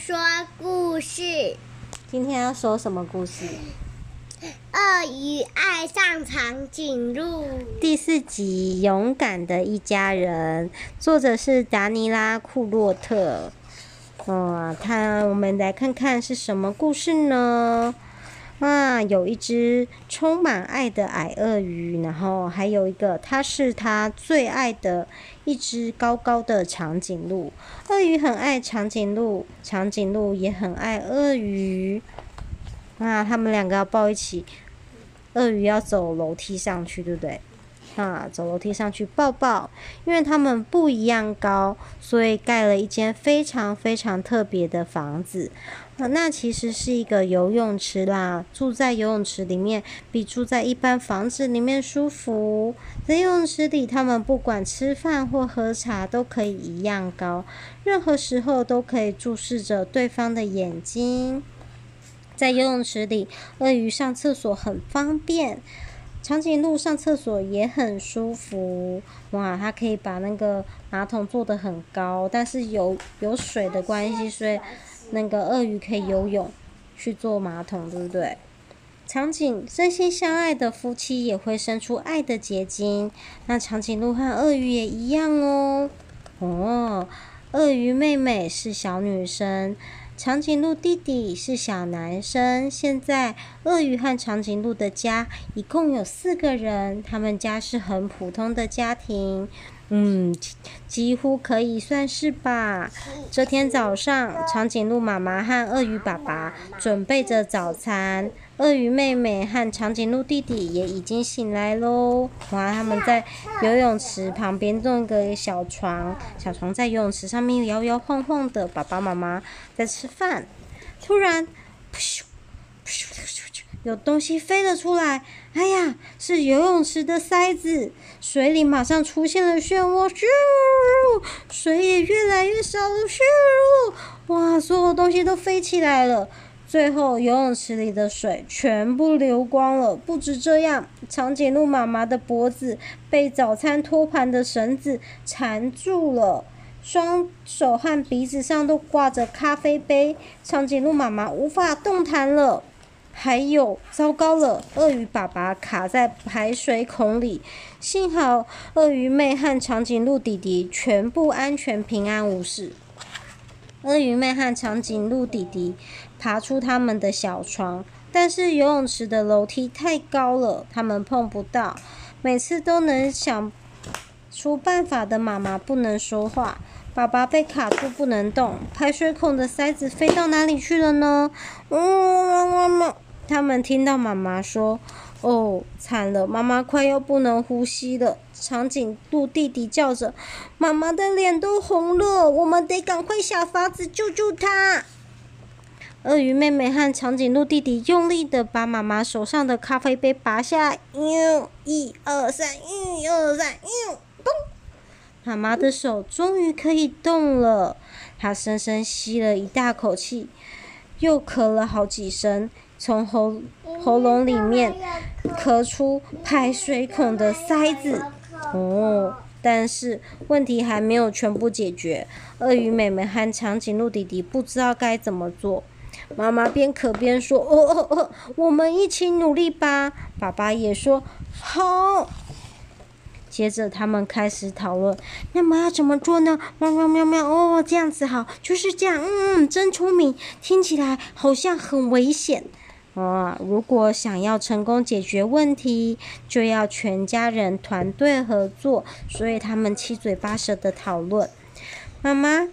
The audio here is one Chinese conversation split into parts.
说故事。今天要说什么故事？鳄鱼爱上长颈鹿第四集《勇敢的一家人》，作者是达尼拉·库洛特。嗯，他，我们来看看是什么故事呢？啊，有一只充满爱的矮鳄鱼，然后还有一个，它是他最爱的一只高高的长颈鹿。鳄鱼很爱长颈鹿，长颈鹿也很爱鳄鱼。啊，他们两个要抱一起，鳄鱼要走楼梯上去，对不对？啊，走楼梯上去抱抱，因为他们不一样高，所以盖了一间非常非常特别的房子。那其实是一个游泳池啦，住在游泳池里面比住在一般房子里面舒服。在游泳池里，他们不管吃饭或喝茶都可以一样高，任何时候都可以注视着对方的眼睛。在游泳池里，鳄鱼上厕所很方便，长颈鹿上厕所也很舒服。哇，它可以把那个马桶做得很高，但是有有水的关系，所以。那个鳄鱼可以游泳去坐马桶，对不对？长颈真心相爱的夫妻也会生出爱的结晶。那长颈鹿和鳄鱼也一样哦。哦，鳄鱼妹妹是小女生，长颈鹿弟弟是小男生。现在鳄鱼和长颈鹿的家一共有四个人，他们家是很普通的家庭。嗯，几乎可以算是吧。这天早上，长颈鹿妈妈和鳄鱼爸爸准备着早餐，鳄鱼妹妹和长颈鹿弟弟也已经醒来喽。哇，他们在游泳池旁边弄个小床，小床在游泳池上面摇摇晃晃的。爸爸妈妈在吃饭，突然，噗咻，噗咻。有东西飞了出来，哎呀，是游泳池的塞子，水里马上出现了漩涡，咻，水也越来越少了，咻，哇，所有东西都飞起来了，最后游泳池里的水全部流光了。不止这样，长颈鹿妈妈的脖子被早餐托盘的绳子缠住了，双手和鼻子上都挂着咖啡杯，长颈鹿妈妈无法动弹了。还有，糟糕了！鳄鱼爸爸卡在排水孔里，幸好鳄鱼妹和长颈鹿弟弟全部安全平安无事。鳄鱼妹和长颈鹿弟弟爬出他们的小床，但是游泳池的楼梯太高了，他们碰不到。每次都能想出办法的妈妈不能说话，爸爸被卡住不能动，排水孔的塞子飞到哪里去了呢？嗯，妈妈。他们听到妈妈说：“哦，惨了，妈妈快要不能呼吸了。”长颈鹿弟弟叫着：“妈妈的脸都红了，我们得赶快想法子救救她。”鳄鱼妹妹和长颈鹿弟弟用力的把妈妈手上的咖啡杯拔下，一二三，一二三，哟，咚！妈妈的手终于可以动了，她深深吸了一大口气，又咳了好几声。从喉喉咙里面咳出排水孔的塞子，哦，但是问题还没有全部解决。鳄鱼妹妹和长颈鹿弟弟不知道该怎么做。妈妈边咳边说：“哦哦哦，我们一起努力吧。”爸爸也说：“好。”接着他们开始讨论：“那么要怎么做呢？”喵喵喵喵，哦，这样子好，就是这样。嗯嗯，真聪明，听起来好像很危险。啊，如果想要成功解决问题，就要全家人团队合作。所以他们七嘴八舌的讨论。妈妈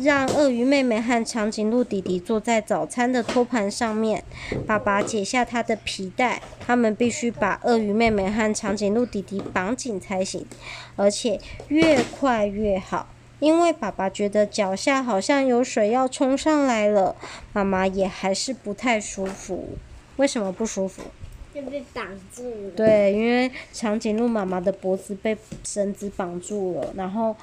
让鳄鱼妹妹和长颈鹿弟弟坐在早餐的托盘上面。爸爸解下他的皮带，他们必须把鳄鱼妹妹和长颈鹿弟弟绑紧才行，而且越快越好。因为爸爸觉得脚下好像有水要冲上来了，妈妈也还是不太舒服。为什么不舒服？就被绑住了。对，因为长颈鹿妈妈的脖子被绳子绑住了，然后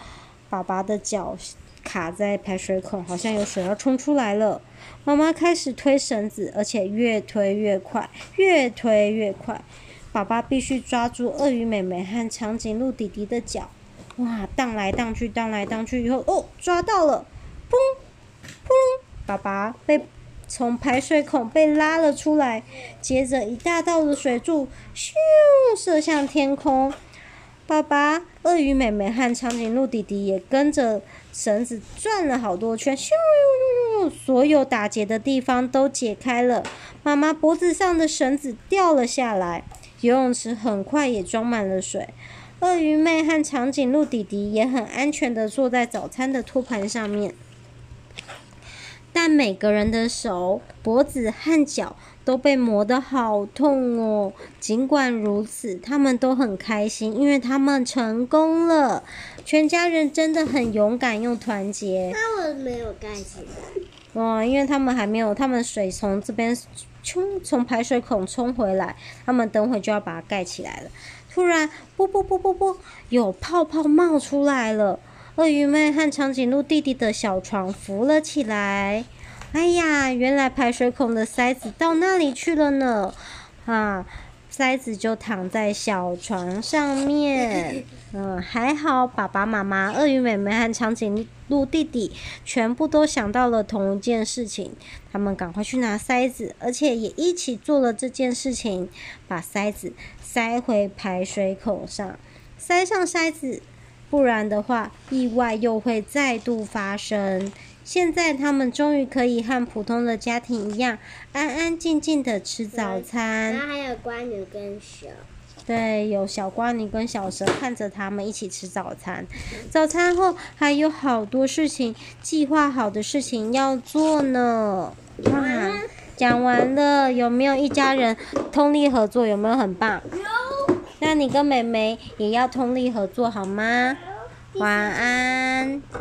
爸爸的脚卡在排水孔，好像有水要冲出来了。妈妈开始推绳子，而且越推越快，越推越快。爸爸必须抓住鳄鱼妹妹和长颈鹿弟弟的脚。哇，荡来荡去，荡来荡去以后，哦，抓到了！砰，砰，爸爸被从排水孔被拉了出来，接着一大道的水柱咻射向天空。爸爸、鳄鱼妹妹和长颈鹿弟弟也跟着绳子转了好多圈，咻咻咻，所有打结的地方都解开了。妈妈脖子上的绳子掉了下来，游泳池很快也装满了水。鳄鱼妹和长颈鹿弟弟也很安全的坐在早餐的托盘上面。但每个人的手、脖子和脚都被磨得好痛哦。尽管如此，他们都很开心，因为他们成功了。全家人真的很勇敢又团结。那我没有盖起来。哇，因为他们还没有，他们水从这边冲，从排水孔冲回来，他们等会就要把它盖起来了。突然，啵啵啵啵啵，有泡泡冒出来了。鳄鱼妹和长颈鹿弟弟的小床浮了起来。哎呀，原来排水孔的塞子到那里去了呢！啊，塞子就躺在小床上面。嗯，还好，爸爸妈妈、鳄鱼妹妹和长颈鹿弟弟全部都想到了同一件事情，他们赶快去拿塞子，而且也一起做了这件事情，把塞子塞回排水孔上，塞上塞子。不然的话，意外又会再度发生。现在他们终于可以和普通的家庭一样，安安静静的吃早餐。然后还有瓜牛跟蛇。对，有小瓜牛跟小蛇看着他们一起吃早餐。早餐后还有好多事情，计划好的事情要做呢。哇，讲完了，有没有一家人通力合作？有没有很棒？那你跟妹妹也要通力合作好吗？晚安。